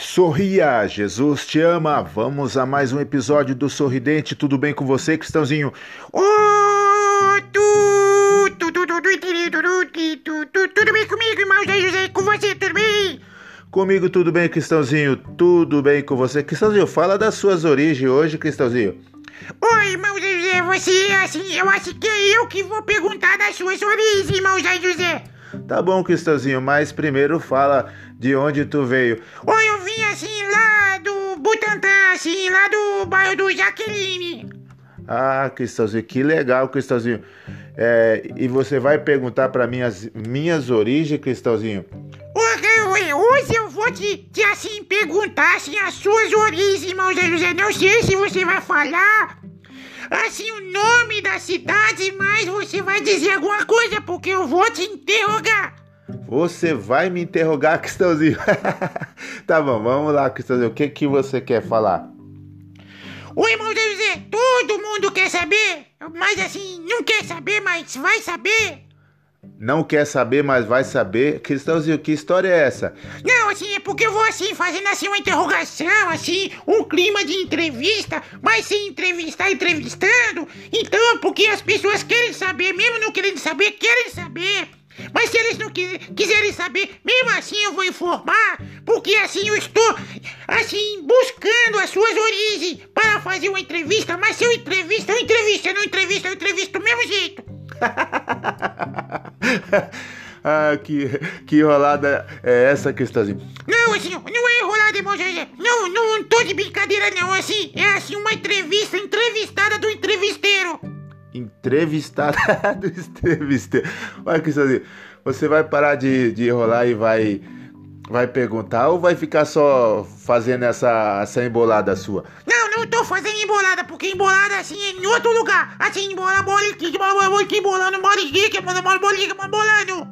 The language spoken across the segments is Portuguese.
Sorria, Jesus te ama. Vamos a mais um episódio do Sorridente. Tudo bem com você, Cristãozinho? Oh, tu, tu, tu, tudo bem comigo, irmão José? Com você também? Comigo tudo bem, Cristãozinho? Tudo bem com você? Cristãozinho, fala das suas origens hoje, Cristãozinho. Oi, irmão José, você assim, eu acho que é eu que vou perguntar das suas origens, irmão José. Tá bom, Cristãozinho, mas primeiro fala de onde tu veio. Oi, assim, lá do Butantã, assim, lá do bairro do Jaqueline. Ah, Cristãozinho, que legal, Cristãozinho. É, e você vai perguntar para mim as minhas origens, Cristãozinho? Hoje, hoje eu vou te, te, assim, perguntar, assim, as suas origens, irmão Zé José. Não sei se você vai falar, assim, o nome da cidade, mas você vai dizer alguma coisa, porque eu vou te interrogar. Você vai me interrogar, Cristãozinho? tá bom, vamos lá, Cristãozinho. O que, que você quer falar? O irmão Zé José, todo mundo quer saber, mas assim, não quer saber, mas vai saber. Não quer saber, mas vai saber. Cristãozinho, que história é essa? Não, assim, é porque eu vou assim, fazendo assim uma interrogação, assim, um clima de entrevista, mas sem entrevistar entrevistando. Então, porque as pessoas querem saber, mesmo não querendo saber, querem saber. Mas se eles não quiserem saber, mesmo assim eu vou informar, porque assim eu estou, assim, buscando as suas origens para fazer uma entrevista, mas se eu entrevisto, eu entrevisto, eu não entrevisto, eu entrevisto do mesmo jeito. ah, que, que enrolada é essa, Cristãozinho? Não, assim, não é enrolada, irmão José. Não, não tô de brincadeira, não. Assim, é assim uma entrevista, entrevistada do entrevisteiro. Entrevistada do entrevisteiro. Olha, Cristãozinho, você vai parar de, de enrolar e vai vai perguntar ou vai ficar só fazendo essa, essa embolada sua? Não, não tô fazendo embolada, porque embolada assim é em outro lugar. Assim, embola, bola bola aqui, bolando, bola que bola, bola, bola bolando.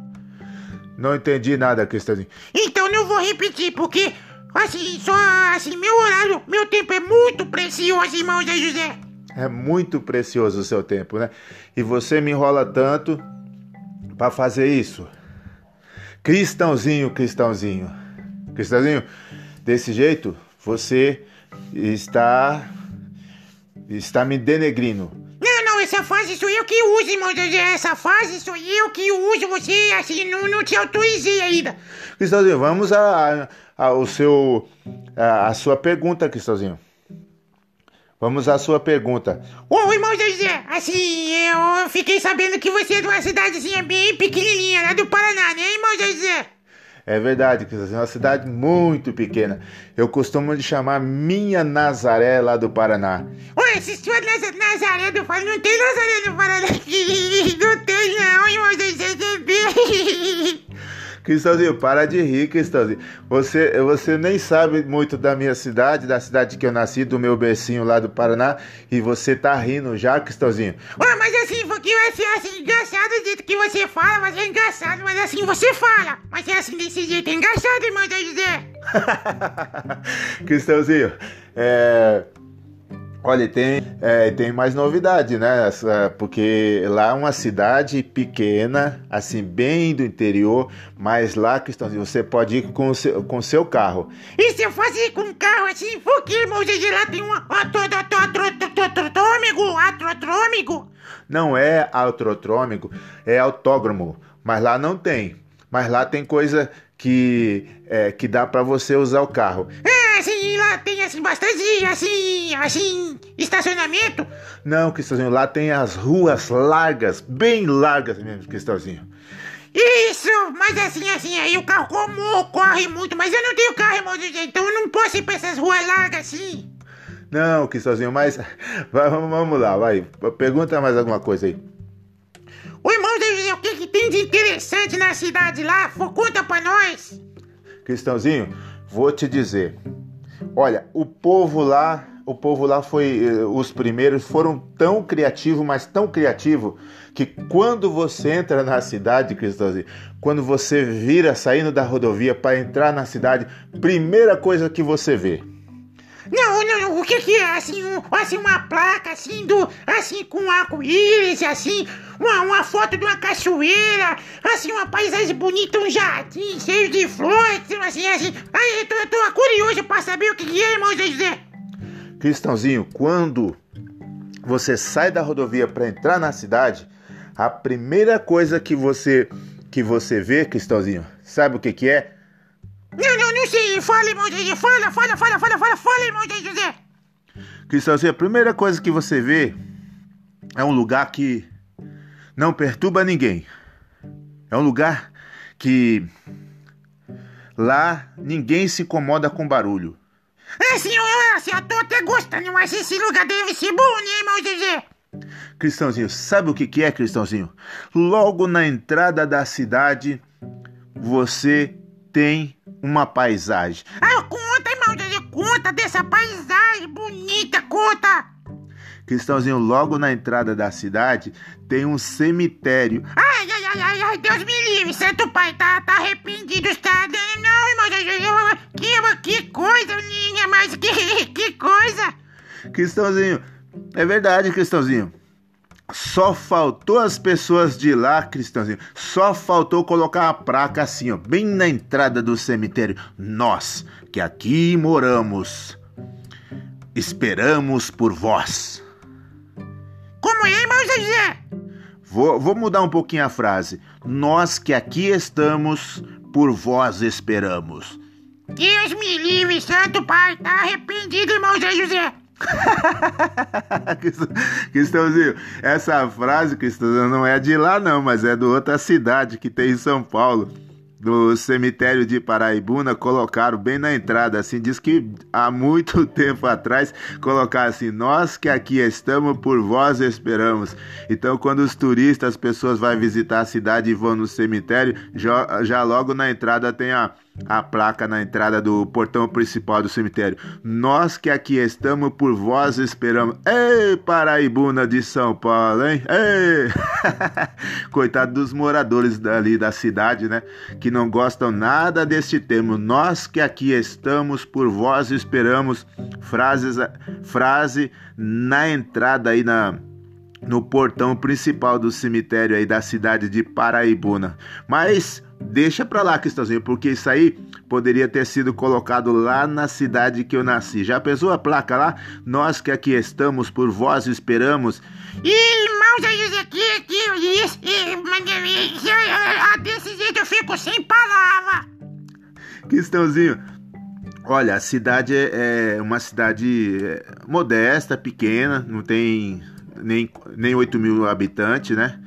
Não entendi nada, Cristãozinho. Então não vou repetir, porque assim, só assim, meu horário, meu tempo é muito precioso, irmão Zé José. É muito precioso o seu tempo, né? E você me enrola tanto para fazer isso. Cristãozinho, Cristãozinho. Cristãozinho, desse jeito você está está me denegrindo. Não, não, essa fase sou eu que uso, irmão. Essa fase sou eu que uso. Você, assim, não, não te autorizei ainda. Cristãozinho, vamos a, a, ao seu, a, a sua pergunta, Cristãozinho. Vamos à sua pergunta. Ô, irmão José, assim, eu fiquei sabendo que você é de uma cidadezinha bem pequenininha, lá do Paraná, né, irmão José? É verdade, que é uma cidade muito pequena. Eu costumo de chamar minha Nazaré lá do Paraná. Ué, se sua Nazaré do Paraná, não tem Nazaré do Paraná Cristãozinho, para de rir, Cristãozinho. Você, você nem sabe muito da minha cidade, da cidade que eu nasci, do meu bercinho lá do Paraná, e você tá rindo já, Cristãozinho. Ué, mas assim, porque vai ser assim, engraçado do jeito que você fala, mas é engraçado, mas assim você fala. Mas é assim desse jeito, é engraçado, irmão José. Cristãozinho, é. Olha, tem, é, tem mais novidade, né? Porque lá é uma cidade pequena, assim, bem do interior, mas lá, Cristãozinho, você pode ir com o seu, com seu carro. E se eu fosse ir com um carro assim, por que, irmão? Lá tem um atrotrômico, atrotrômico? Não é atrotrômico, é autódromo, mas lá não tem. Mas lá tem coisa que, é, que dá para você usar o carro. É, assim, lá tem assim, bastante, assim, assim, estacionamento? Não, Cristãozinho, lá tem as ruas largas, bem largas mesmo, Cristãozinho. Isso, mas assim, assim, aí o carro como corre muito, mas eu não tenho carro, irmão, então eu não posso ir pra essas ruas largas assim. Não, Cristãozinho, mas vamos, lá, vai, pergunta mais alguma coisa aí. O irmão o que, que tem de interessante na cidade lá? Conta pra nós. Cristãozinho, vou te dizer. Olha, o povo lá, o povo lá foi, eh, os primeiros foram tão criativos, mas tão criativos, que quando você entra na cidade, Cristãozinho, quando você vira saindo da rodovia para entrar na cidade, primeira coisa que você vê Não, não, o que que é? Assim, um, assim uma placa, assim, do, assim, com arco-íris, assim, uma, uma foto de uma cachoeira, assim, uma paisagem bonita, um jardim cheio de flores, assim, assim. Aí, eu tô, eu tô curioso pra saber o que que é, irmão José. Cristãozinho, quando você sai da rodovia para entrar na cidade, a primeira coisa que você que você vê, Cristãozinho, sabe o que que é? Sei. Fala, irmão José. Fala, fala, fala, fala, fala, fala, irmão José. Cristãozinho, a primeira coisa que você vê é um lugar que não perturba ninguém. É um lugar que lá ninguém se incomoda com barulho. É, senhor, assim, eu tô até gostando, mas esse lugar deve ser bom, né, irmão José? Cristãozinho, sabe o que que é, Cristãozinho? Logo na entrada da cidade, você tem uma paisagem. Ah, conta, irmão conta dessa paisagem bonita, conta. Cristãozinho, logo na entrada da cidade, tem um cemitério. Ai, ai, ai, ai, ai, Deus me livre, Santo Pai, tá, tá arrependido, está não, irmão que, que coisa, minha, mas que, que coisa. Cristãozinho, é verdade, Cristãozinho. Só faltou as pessoas de lá, Cristãozinho. Só faltou colocar a placa assim, ó, bem na entrada do cemitério. Nós, que aqui moramos, esperamos por vós. Como é, irmão José? Vou, vou mudar um pouquinho a frase. Nós que aqui estamos, por vós esperamos. Deus me livre, Santo Pai, tá arrependido, irmão José. Cristãozinho, essa frase, Cristãozinho, não é de lá não, mas é de outra cidade que tem em São Paulo. No cemitério de Paraibuna, colocaram bem na entrada, assim, diz que há muito tempo atrás colocaram assim, nós que aqui estamos, por vós esperamos. Então, quando os turistas, as pessoas vão visitar a cidade e vão no cemitério, já, já logo na entrada tem a a placa na entrada do portão principal do cemitério. Nós que aqui estamos por vós esperamos. Ei, Paraibuna de São Paulo, hein? Ei! Coitado dos moradores dali da cidade, né? Que não gostam nada deste termo. Nós que aqui estamos por vós esperamos. Frases, frase na entrada aí na no portão principal do cemitério aí da cidade de Paraibuna. Mas deixa pra lá, Cristãozinho, porque isso aí poderia ter sido colocado lá na cidade que eu nasci. Já pensou a placa lá? Nós que aqui estamos, por vós esperamos. Irmãos, aí aqui, aqui, isso, desse jeito eu fico sem palavra. Cristãozinho, olha, a cidade é, é uma cidade é, modesta, pequena, não tem nem, nem 8 mil habitantes, né?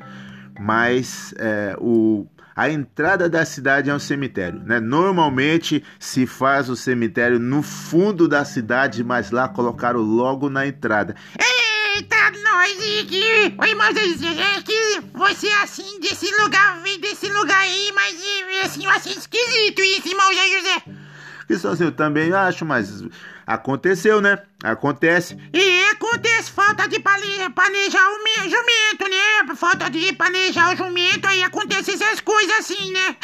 Mas é, o, a entrada da cidade é um cemitério, né? Normalmente se faz o cemitério no fundo da cidade, mas lá colocaram logo na entrada. Eita, nós aqui! Oi, mas é que você assim desse lugar, vem desse lugar aí, mas assim, eu achei esquisito isso, irmão José. Isso assim, eu também acho, mas aconteceu, né? Acontece. E acontece falta de planejar o jumento, né? Falta de planejar o jumento, aí acontece essas coisas assim, né?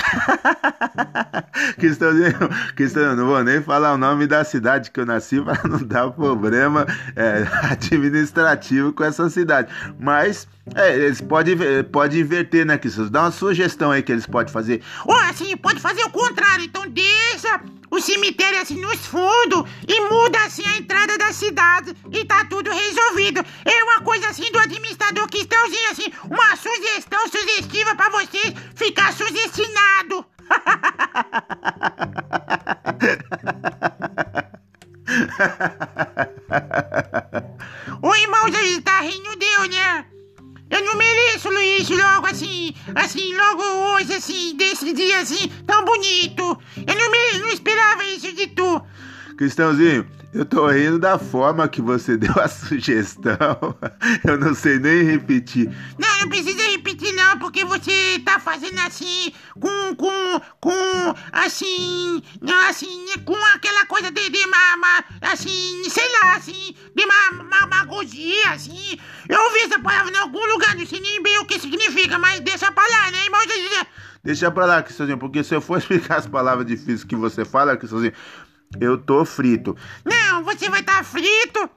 Cristãozinho, Cristãozinho, não vou nem falar o nome da cidade que eu nasci para não dar problema é, administrativo com essa cidade. Mas é, eles podem pode inverter, né, Cristãozinho? Dá uma sugestão aí que eles podem fazer. Ou assim, pode fazer o contrário. Então deixa o cemitério assim nos fundos e muda assim a entrada da cidade e tá tudo resolvido. É uma coisa assim do administrador cristãozinho assim, uma sugestão sugestiva para você ficar sugestionado. o irmão já tá rindo deu, né? Eu não mereço isso logo assim, assim, logo hoje, assim, desse dia assim, tão bonito. Eu não, me, não esperava isso de tu. Cristãozinho, eu tô rindo da forma que você deu a sugestão. Eu não sei nem repetir. Não, não precisa repetir não, porque você tá fazendo assim, com, com, com, assim, assim, com aquela coisa de, de ma, ma, assim, sei lá, assim, de ma, ma, magogia, assim. Eu ouvi essa palavra em algum lugar, não sei nem bem o que significa, mas deixa pra lá, né, irmão? Deixa pra lá, Cristãozinho, porque se eu for explicar as palavras difíceis que você fala, Cristãozinho, Eu tô frito. Não, você vai estar frito.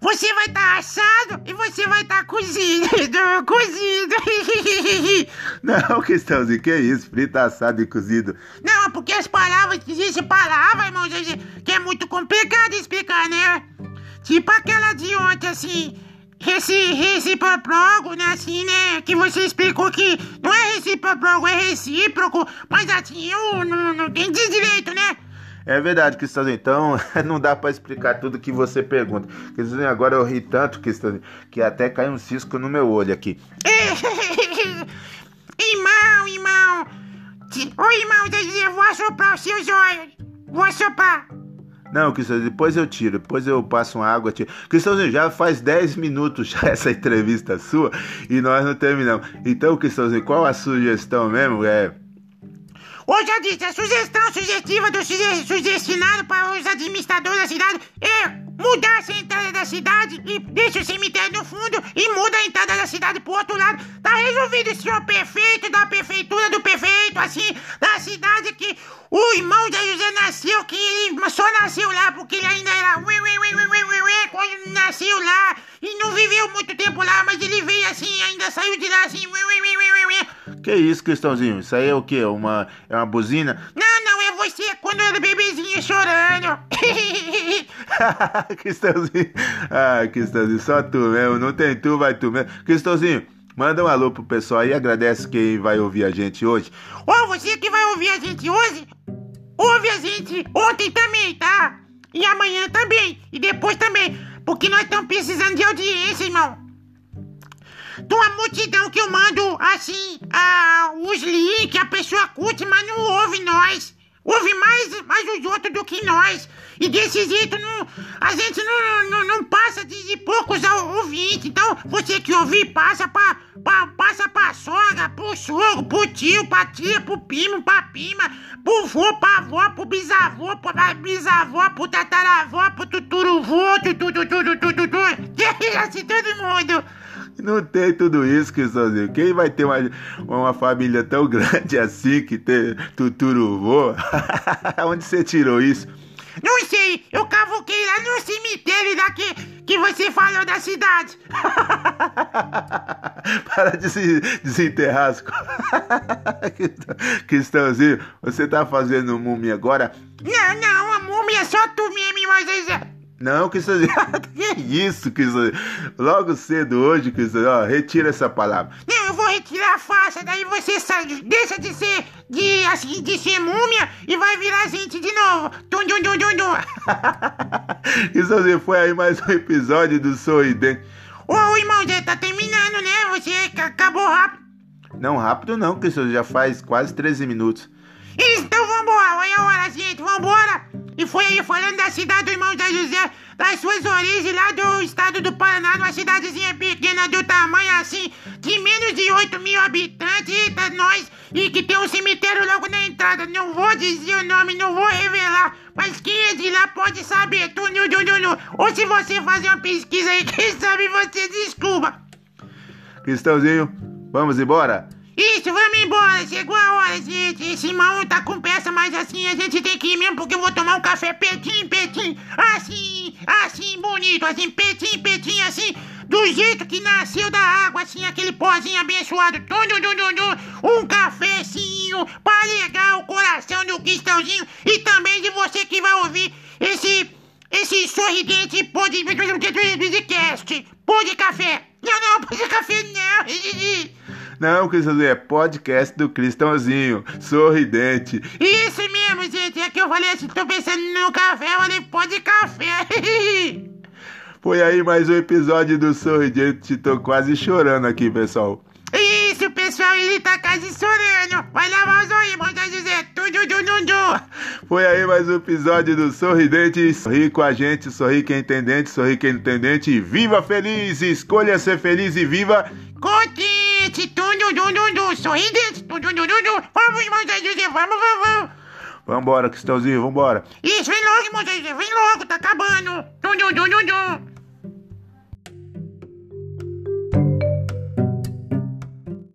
Você vai estar assado e você vai estar cozido. Cozido. Não, Cristãozinho, que isso? Frito, assado e cozido. Não, porque as palavras, existe palavra, irmão, que é muito complicado explicar, né? Tipo aquela de ontem, assim, esse recíproco, né, assim, né, que você explicou que não é recíproco, é recíproco, mas assim, eu não, não entendi direito, né? É verdade, Cristãozinho. Então, não dá para explicar tudo que você pergunta. Cristãozinho, agora eu ri tanto, Cristãozinho, que até caiu um cisco no meu olho aqui. irmão, irmão. Ô, irmão, eu vou assoprar os seus olhos. Vou assoprar. Não, Cristãozinho, depois eu tiro, depois eu passo uma água, tiro. Cristãozinho, já faz 10 minutos já essa entrevista sua e nós não terminamos. Então, Cristãozinho, qual a sugestão mesmo? É Hoje já disse, a sugestão sugestiva do sugestionado para os administradores da cidade é mudar a entrada da cidade e deixa o cemitério no fundo e muda a entrada da cidade pro outro lado. Tá resolvido, senhor prefeito, da prefeitura do prefeito, assim, da cidade que o irmão de José nasceu, que ele só nasceu lá porque ele ainda era quando nasceu lá e não viveu muito tempo lá, mas ele veio assim, ainda saiu de lá assim. Que isso, Cristãozinho? Isso aí é o quê? Uma, é uma buzina? Não, não, é você quando era bebezinho chorando. Cristãozinho. Ah, Cristãozinho, só tu mesmo. Não tem tu, vai tu mesmo. Cristãozinho. Manda um alô pro pessoal aí, agradece quem vai ouvir a gente hoje. Ô, oh, você que vai ouvir a gente hoje, ouve a gente ontem também, tá? E amanhã também, e depois também, porque nós estamos precisando de audiência, irmão. Uma multidão que eu mando, assim, a, os links, a pessoa curte, mas não ouve nós. Ouve mais, mais os outros do que nós. E desse jeito não, a gente não, não, não passa de, de, poucos ouvintes. Então, você que ouvir, passa pra, pra, passa pra sogra, pro sogro, pro tio, pra tia, pro primo, pra prima, pro vô, pra avó, pro bisavô, pra bisavó, pro tataravó, pro tuturuvô, tudo, tudo, tudo, tudo. Assim, todo mundo. Não tem tudo isso, Cristãozinho. Quem vai ter uma, uma família tão grande assim que tem tuturuvô? Onde você tirou isso? Não sei, eu cavuquei lá no cemitério daqui que você falou da cidade. Para de se desenterrar as Cristãozinho, você tá fazendo múmia agora? Não, não, a múmia é só tu mesmo, mas... Não, Cristãozinho, que isso, Cristãozinho? Logo cedo hoje, Cristãozinho, ó, retira essa palavra. Não, eu vou retirar a faixa, daí você sai, deixa de ser, de, assim, de ser múmia e vai virar gente de novo. Tum, tum, tum, tum, tum. Cristãozinho, foi aí mais um episódio do Sorridente. Ô, irmão, já tá terminando, né? Você acabou rápido. Não, rápido não, Cristãozinho, já faz quase 13 minutos. Então vambora, olha a hora, gente, vambora! E foi aí falando da cidade do irmão Zé José, das suas origens lá do estado do Paraná, numa cidadezinha pequena do tamanho assim, de menos de 8 mil habitantes, eita nós, e que tem um cemitério logo na entrada. Não vou dizer o nome, não vou revelar, mas quem é de lá pode saber, tu, nu, nu, nu, nu. Ou se você fazer uma pesquisa aí, quem sabe você desculpa. Cristãozinho, vamos embora? Isso, vamos embora. Chegou a hora, gente. Esse irmão tá com pressa, mas assim a gente tem que ir mesmo porque eu vou tomar um café petinho, petinho. Assim, assim, bonito, assim, petinho, petinho, assim. Do jeito que nasceu da água, assim, aquele pozinho abençoado. Tudo, tudo, tudo. Um cafezinho pra alegar o coração do cristãozinho. E também de você que vai ouvir esse, esse sorridente. Pô de café. Não, não, pô de café não. Não, Cristãozinho, é podcast do Cristãozinho, sorridente. Isso mesmo, gente, é que eu falei assim, tô pensando no café, eu falei, pode café. Foi aí mais um episódio do Sorridente, tô quase chorando aqui, pessoal. Isso, pessoal, ele tá quase chorando. Vai lavar os olhos, manda dizer tudo, tudo, tudo. Foi aí mais um episódio do Sorridente. Sorri com a gente, sorri quem é entendente, sorri quem é entendente. Viva feliz, escolha ser feliz e viva contente. Tudo, tudo, tudo, sorridente, tudo, tudo, tudo. Vamos, dizer, vamos, vamos. Vambora, Cristãozinho, vambora. Isso, vem logo, irmão Zé, vem logo, tá acabando.